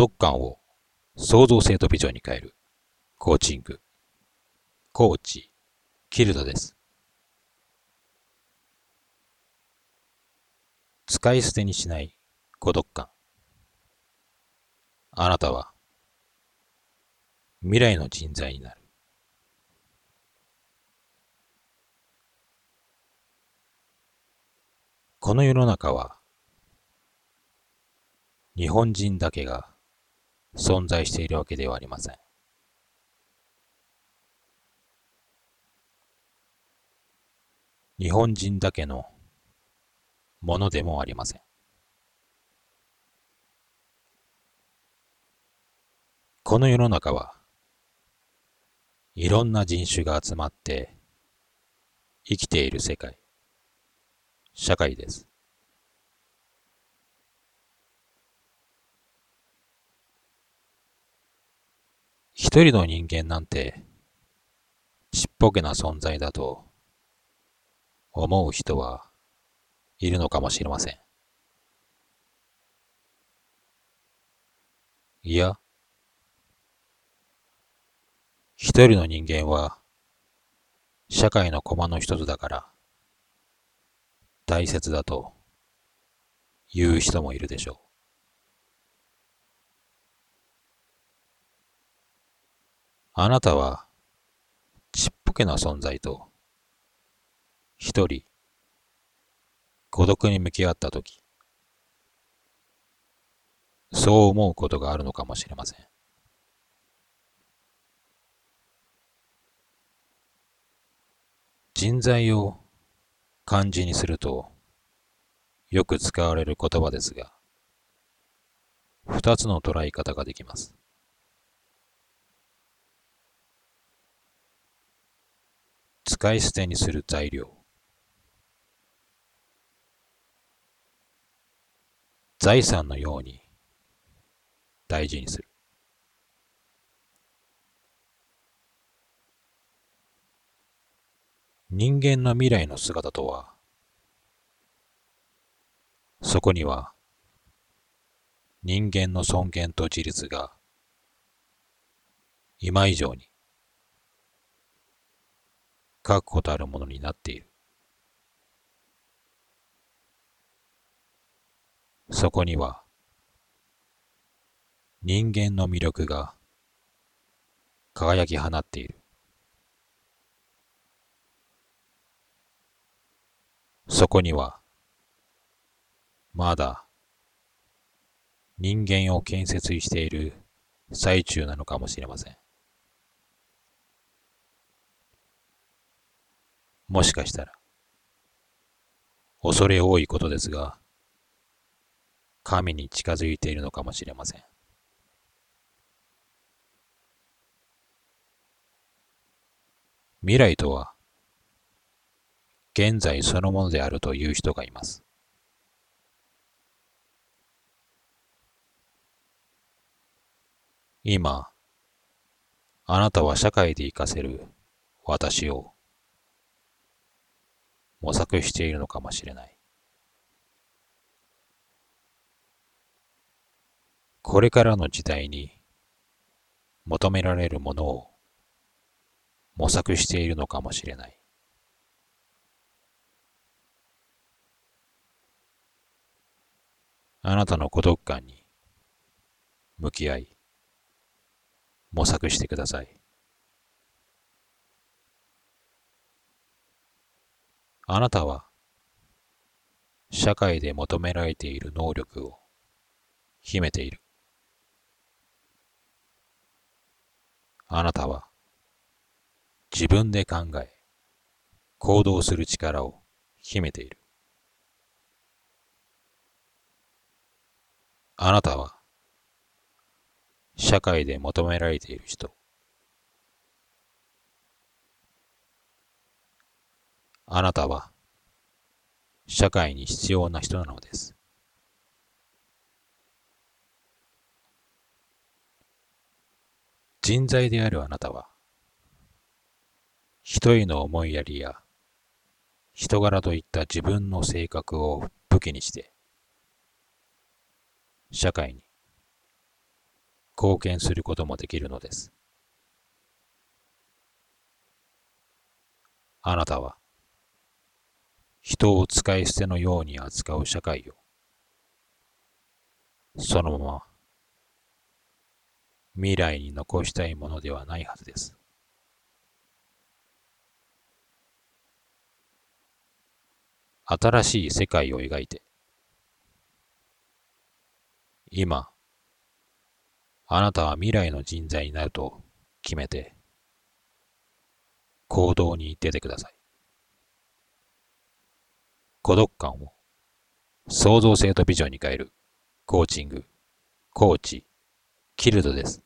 独感を創造性とビジョンに変えるコーチング、コーチ、キルドです。使い捨てにしない孤独感。あなたは未来の人材になる。この世の中は日本人だけが存在しているわけではありません。日本人だけのものでもありません。この世の中はいろんな人種が集まって生きている世界、社会です。一人の人間なんてちっぽけな存在だと思う人はいるのかもしれません。いや、一人の人間は社会の駒の一つだから大切だと言う人もいるでしょう。あなたはちっぽけな存在と一人孤独に向き合ったときそう思うことがあるのかもしれません。人材を漢字にするとよく使われる言葉ですが、二つの捉え方ができます。使い捨てにする材料。財産のように大事にする。人間の未来の姿とはそこには人間の尊厳と自立が今以上に確固たるものになっている。そこには人間の魅力が輝き放っている。そこにはまだ人間を建設している最中なのかもしれません。もしかしたら、恐れ多いことですが、神に近づいているのかもしれません。未来とは、現在そのものであるという人がいます。今、あなたは社会で活かせる私を模索しているのかもしれない。これからの時代に求められるものを模索しているのかもしれない。あなたの孤独感に向き合い模索してください。あなたは社会で求められている能力を秘めている。あなたは自分で考え、行動する力を秘めている。あなたは社会で求められている人、あなたは社会に必要な人なのです。人材であるあなたは、一人の思いやりや人柄といった自分の性格を武器にして、社会に貢献することもできるのです。あなたは人を使い捨てのように扱う社会をそのまま未来に残したいものではないはずです。新しい世界を描いて今あなたは未来の人材になると決めて行動に出てください。孤独感を創造性とビジョンに変えるコーチング、コーチ、キルドです。